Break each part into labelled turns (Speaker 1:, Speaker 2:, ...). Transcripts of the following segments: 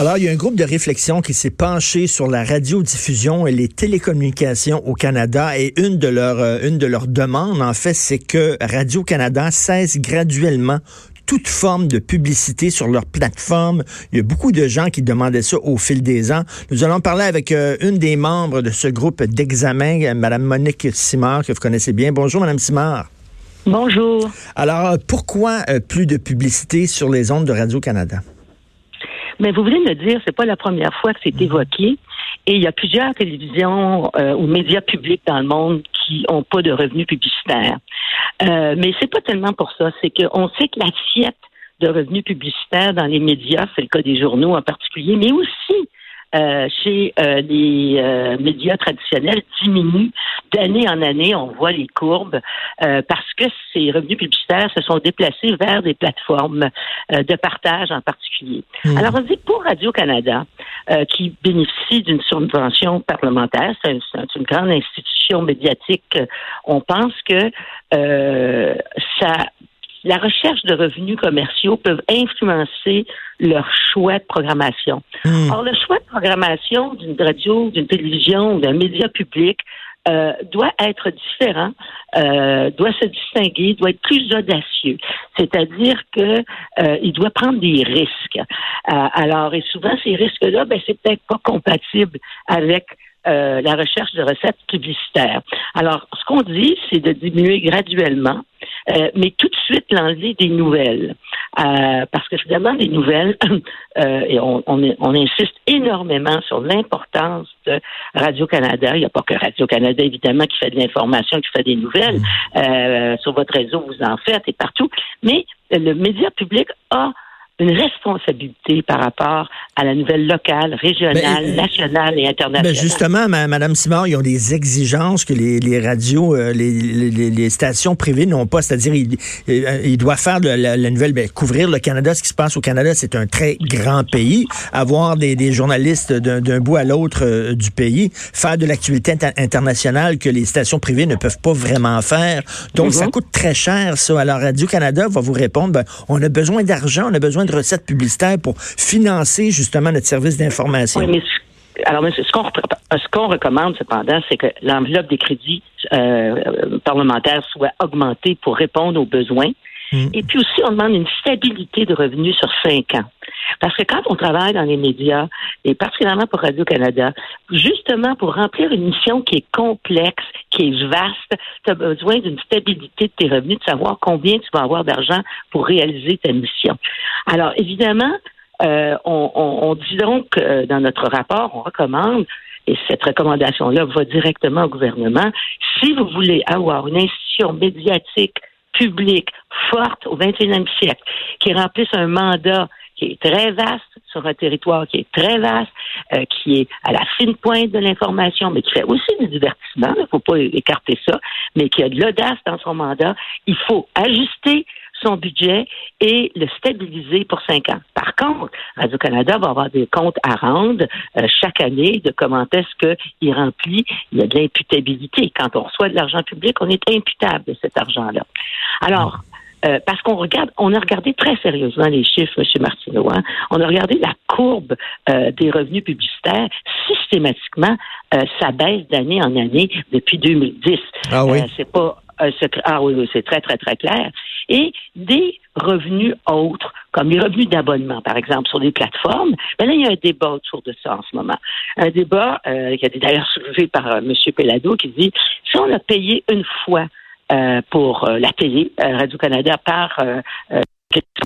Speaker 1: Alors, il y a un groupe de réflexion qui s'est penché sur la radiodiffusion et les télécommunications au Canada et une de leurs euh, une de leurs demandes, en fait, c'est que Radio-Canada cesse graduellement toute forme de publicité sur leur plateforme. Il y a beaucoup de gens qui demandaient ça au fil des ans. Nous allons parler avec euh, une des membres de ce groupe d'examen, euh, Madame Monique Simard, que vous connaissez bien. Bonjour, Madame Simard.
Speaker 2: Bonjour.
Speaker 1: Alors, pourquoi plus de publicité sur les ondes de Radio-Canada?
Speaker 2: Mais vous venez de dire, c'est pas la première fois que c'est mhm. évoqué. Et il y a plusieurs télévisions euh, ou médias publics dans le monde qui n'ont pas de revenus publicitaires. Euh, mais c'est pas tellement pour ça. C'est qu'on sait que l'assiette de revenus publicitaires dans les médias, c'est le cas des journaux en particulier, mais aussi euh, chez euh, les euh, médias traditionnels diminue d'année en année. On voit les courbes parce que ces revenus publicitaires se sont déplacés vers des plateformes de partage en particulier. Hmm. Alors on dit pour Radio-Canada, qui bénéficie d'une subvention parlementaire, c'est une grande institution médiatique, on pense que ça la recherche de revenus commerciaux peuvent influencer leur choix de programmation. Hmm. Or, le choix de programmation d'une radio, d'une télévision d'un média public euh, doit être différent, euh, doit se distinguer, doit être plus audacieux. C'est-à-dire que euh, il doit prendre des risques. alors, et souvent ces risques-là, ben c'est peut-être pas compatible avec la recherche de recettes publicitaires. Alors, ce qu'on dit, c'est de diminuer graduellement euh, mais tout de suite l'enlever des nouvelles. Euh, parce que finalement, les nouvelles, euh, et on, on, insiste énormément sur l'importance de Radio-Canada. Il n'y a pas que Radio-Canada, évidemment, qui fait de l'information, qui fait des nouvelles. Mm. sur votre réseau, vous en faites et partout. Mais le média public a une responsabilité par rapport à la nouvelle locale, régionale, ben, nationale et internationale.
Speaker 1: Ben justement, Madame Simard, ils ont des exigences que les, les radios, euh, les, les, les, stations privées n'ont pas, c'est-à-dire ils, euh, ils, doivent faire de la, nouvelle, ben, couvrir le Canada, ce qui se passe au Canada, c'est un très grand pays, avoir des, des journalistes d'un bout à l'autre euh, du pays, faire de l'actualité internationale que les stations privées ne peuvent pas vraiment faire. Donc, ça mhm. coûte très cher, ça. Alors, Radio-Canada va vous répondre, ben, on a besoin d'argent, on a besoin de recettes publicitaires pour financer justement notre service d'information.
Speaker 2: Oui, mais alors, ce qu'on recommande cependant, c'est que l'enveloppe des crédits euh, parlementaires soit augmentée pour répondre aux besoins. Hmm. Et puis aussi, on demande une stabilité de revenus sur cinq ans. Parce que quand on travaille dans les médias, et particulièrement pour Radio-Canada, justement pour remplir une mission qui est complexe, qui est vaste, tu as besoin d'une stabilité de tes revenus, de savoir combien tu vas avoir d'argent pour réaliser ta mission. Alors, évidemment, euh, on, dit donc euh, dans notre rapport, on recommande, et cette recommandation-là va directement au gouvernement, si vous voulez avoir une institution médiatique publique forte au 21e siècle, qui remplisse un mandat qui est très vaste sur un territoire qui est très vaste, euh, qui est à la fine pointe de l'information, mais qui fait aussi du divertissement. Il ne faut pas écarter ça, mais qui a de l'audace dans son mandat. Il faut ajuster son budget et le stabiliser pour cinq ans. Par contre, Radio-Canada va avoir des comptes à rendre euh, chaque année de comment est-ce qu'il remplit. Il y a de l'imputabilité. Quand on reçoit de l'argent public, on est imputable de cet argent-là. Alors, euh, parce qu'on regarde, on a regardé très sérieusement les chiffres, M. Martineau. Hein. On a regardé la courbe euh, des revenus publicitaires. Systématiquement, euh, ça baisse d'année en année depuis 2010.
Speaker 1: Ah oui?
Speaker 2: c'est pas ah oui, c'est très, très, très clair. Et des revenus autres, comme les revenus d'abonnement, par exemple, sur des plateformes, ben là, il y a un débat autour de ça en ce moment. Un débat qui a été d'ailleurs soulevé par M. Pellado qui dit si on a payé une fois euh, pour euh, la télé, euh, Radio-Canada, par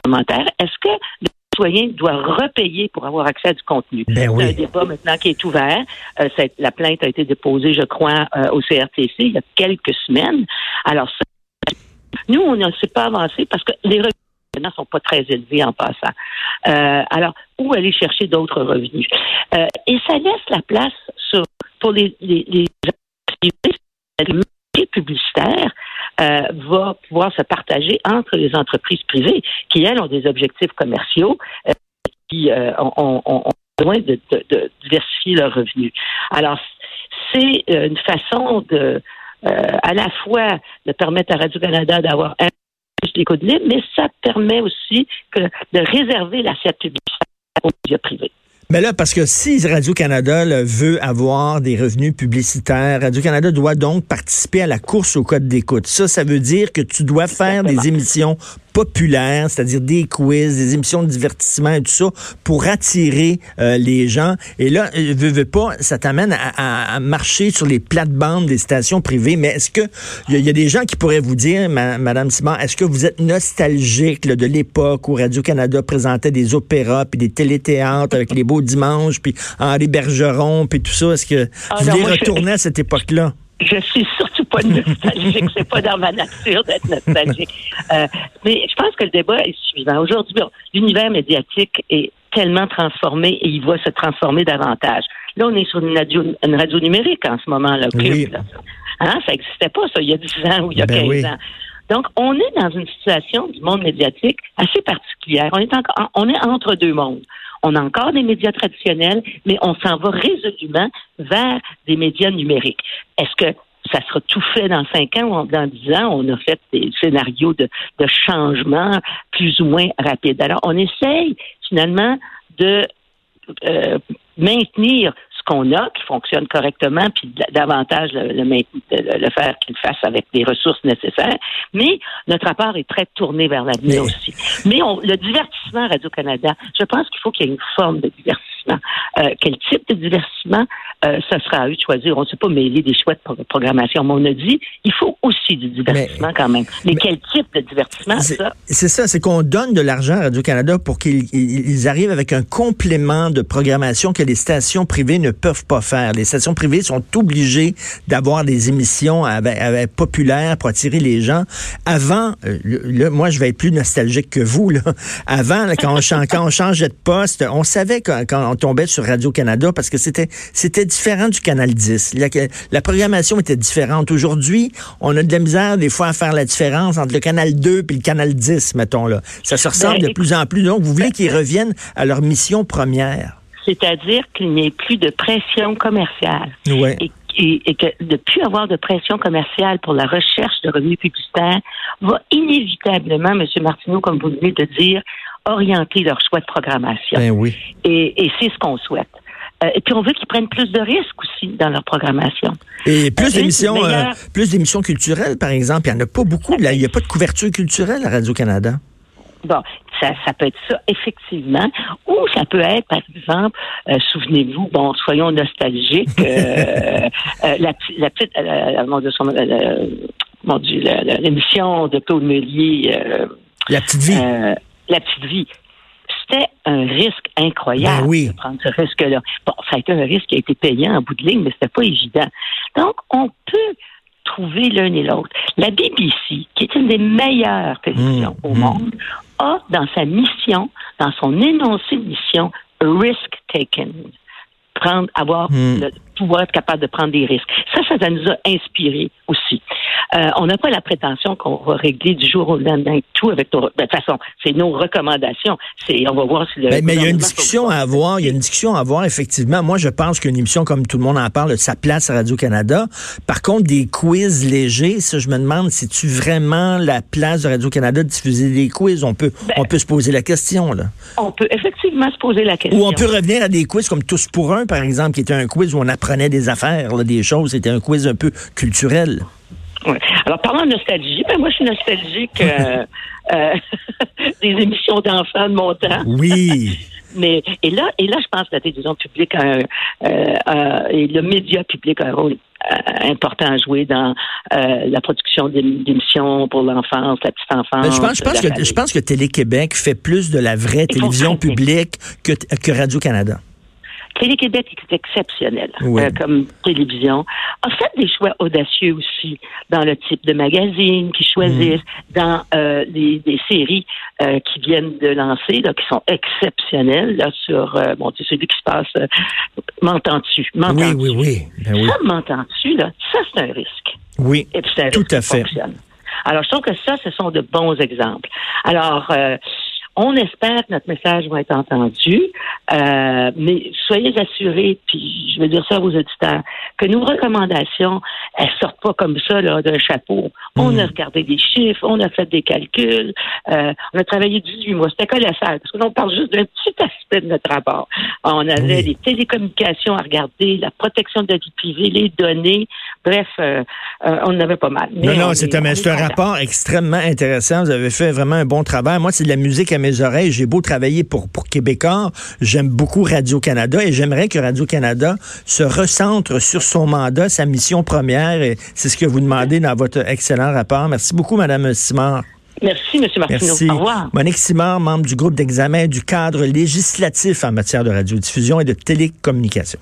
Speaker 2: commentaire. Est-ce que le citoyen doit repayer pour avoir accès à du contenu?
Speaker 1: Ben
Speaker 2: C'est un débat maintenant qui est ouvert. la plainte a été déposée, je crois, au CRTC il y a quelques semaines. Alors, nous, on ne s'est pas avancé parce que les revenus ne sont pas très élevés en passant. alors, où aller chercher d'autres revenus? et ça laisse la place sur, pour les, les, les publicitaire euh, va pouvoir se partager entre les entreprises privées qui, elles, ont des objectifs commerciaux euh, qui euh, ont, besoin de, diversifier leurs revenus. Alors, c'est une façon de, à la fois de permettre à Radio-Canada d'avoir un plus d'écoute libre, mais ça permet aussi que, de réserver l'assiette publicitaire aux médias privés.
Speaker 1: Mais là, parce que si Radio-Canada veut avoir des revenus publicitaires, Radio-Canada doit donc participer à la course au code d'écoute. Ça, ça veut dire que tu dois faire des émissions populaires, c'est-à-dire des quiz, des émissions de divertissement et tout ça, pour attirer euh, les gens. Et là, euh, veux, veux pas, ça t'amène à, à, marcher sur les plates-bandes des stations privées. Mais est-ce que il y, a des gens qui pourraient vous dire, Madame Simon, est-ce que vous êtes nostalgique de l'époque où Radio-Canada présentait des opéras puis des téléthéâtres avec les beaux dimanches puis Henri Bergeron puis tout ça? Est-ce que ah vous voulez retourner à cette époque-là?
Speaker 2: Je suis surtout pas nostalgique. c'est pas dans ma nature d'être nostalgique. Euh, mais je pense que le débat est suivant. Aujourd'hui, l'univers médiatique est tellement transformé et il va se transformer davantage. Là, on est sur une radio, une radio numérique en ce moment, là, oui. Hein? Ça n'existait pas, ça, il y a 10 ans ou il y a 15 ben ans. Donc, on est dans une situation du monde médiatique assez particulière. On est, encore, on est entre deux mondes. On a encore des médias traditionnels, mais on s'en va résolument vers des médias numériques. Est-ce que ça sera tout fait dans cinq ans ou dans dix ans? On a fait des scénarios de, de changement plus ou moins rapides. Alors, on essaye finalement de euh, maintenir qu'on a, fonctionne correctement, puis davantage le, le, faire qu'il fasse avec des ressources nécessaires. Mais notre rapport est très tourné vers l'avenir aussi. Mais le divertissement Radio-Canada, je pense qu'il faut qu'il y ait une forme de divertissement. Euh, quel type de divertissement? Euh, ça sera à eux de choisir. On ne sait pas mêler des choix de programmation. Mais on a dit, il faut aussi du divertissement quand même. Mais, quel type de divertissement, ça?
Speaker 1: C'est ça, c'est qu'on donne de l'argent à Radio-Canada pour qu'ils arrivent avec un complément de programmation que les stations privées ne peuvent pas faire. Les stations privées sont obligées d'avoir des émissions populaires pour attirer les gens. Avant, euh, moi, je vais être plus nostalgique que vous. Là. Avant, quand, on, quand on changeait de poste, on savait quand, quand on tombait sur Radio-Canada parce que c'était c'était différent du Canal 10. La, la programmation était différente. Aujourd'hui, on a de la misère des fois à faire la différence entre le Canal 2 et le Canal 10, mettons. là. Ça se ressemble ben, de plus en plus. Donc, vous voulez qu'ils reviennent à leur mission première
Speaker 2: c'est-à-dire qu'il n'y ait plus de pression commerciale. Et, et, que de plus avoir de pression commerciale pour la recherche de revenus publicitaires va inévitablement, M. Martineau, comme vous venez de dire, orienter leur choix de programmation.
Speaker 1: Ben oui.
Speaker 2: Et, c'est ce qu'on souhaite. Euh, et puis on veut qu'ils prennent plus de risques aussi dans leur programmation.
Speaker 1: Et plus euh, d'émissions, euh, plus d'émissions culturelles, par exemple. Il n'y en a pas beaucoup. il n'y a pas de couverture culturelle à Radio-Canada.
Speaker 2: Bon, ça, ça peut être ça, effectivement. Ou ça peut être, par exemple, euh, souvenez-vous, bon, soyons nostalgiques, euh, euh, la, la, petite, mon Dieu, mon Dieu, l'émission de Claude Meunier.
Speaker 1: la petite vie.
Speaker 2: la petite vie. C'était un risque incroyable
Speaker 1: ben
Speaker 2: de prendre ce risque-là. Bon, ça a été un risque qui a été payant en bout de ligne, mais c'était pas évident. Donc, on peut trouver l'un et l'autre. La BBC, qui est une des meilleures télévisions mmh, au mmh. monde, a dans sa mission, dans son énoncé de mission, risk taken. Prendre, avoir mmh. le pouvoir être capable de prendre des risques. Ça, ça nous a inspiré aussi. Euh, on n'a pas la prétention qu'on va régler du jour au lendemain tout avec nos. De toute façon, c'est nos recommandations. C'est, on va voir si le.
Speaker 1: Ben, mais il y a une discussion à avoir. Il y a une discussion à avoir effectivement. Moi, je pense qu'une émission comme tout le monde en parle, sa place à Radio Canada. Par contre, des quiz légers, ça, je me demande, si tu vraiment la place de Radio Canada de diffuser des quiz? On peut, ben, on peut se poser la question là.
Speaker 2: On peut effectivement se poser la question.
Speaker 1: Ou on peut revenir à des quiz comme Tous pour un, par exemple, qui était un quiz où on apprenait des affaires, des choses. C'était un quiz un peu culturel.
Speaker 2: Alors, parlant de nostalgie, ben moi, je suis nostalgique euh, euh, des émissions d'enfants de mon temps.
Speaker 1: Oui.
Speaker 2: Mais et là, et là, je pense que la télévision publique a euh, et le média public a un rôle important à jouer dans la production d'émissions pour l'enfance, la petite enfance.
Speaker 1: je pense, je pense que je pense que Télé-Québec fait plus de la vraie télévision publique que, que Radio-Canada.
Speaker 2: Télé-Québec est exceptionnel euh, comme télévision. A fait des choix audacieux aussi dans le type de magazine qu'ils choisissent, mm. dans euh, les, séries euh, qui viennent de lancer, là, qui sont exceptionnelles là, sur bon, c'est celui qui se passe. m'entends-tu?
Speaker 1: Oui, oui, oui. Ben oui.
Speaker 2: Ça, m'entends-tu? Là, ça, c'est un risque.
Speaker 1: Oui, tout à fait.
Speaker 2: Alors, je trouve que ça, ce sont de bons exemples. Alors, on espère que notre message va être entendu, euh, mais soyez assurés, puis je veux dire ça aux auditeurs, que nos recommandations, elles sortent pas comme ça là d'un chapeau. On
Speaker 1: Hmm.
Speaker 2: a regardé des chiffres, on a fait des calculs, euh, on a travaillé 18 mois. C'était colossal, parce que l'on parle juste d'un petit aspect de notre rapport. On avait
Speaker 1: Oui.
Speaker 2: les télécommunications à regarder, la protection de la vie privée, les données. Bref, euh, euh, on en avait pas mal. Mais
Speaker 1: Non,
Speaker 2: on
Speaker 1: non, c'est un, un rapport extrêmement intéressant. Vous avez fait vraiment un bon travail. Moi, c'est de la musique à mes oreilles. J'ai beau travailler pour, pour Québécois. J'aime beaucoup Radio-Canada et j'aimerais que Radio-Canada se recentre sur son mandat, sa mission première. Et c'est ce que vous demandez dans votre excellent rapport. Merci beaucoup, Madame Simard.
Speaker 2: Merci, M. Martineau.
Speaker 1: Merci.
Speaker 2: Au revoir.
Speaker 1: Monique Simard, membre du groupe d'examen du cadre législatif en matière de radiodiffusion et de télécommunication.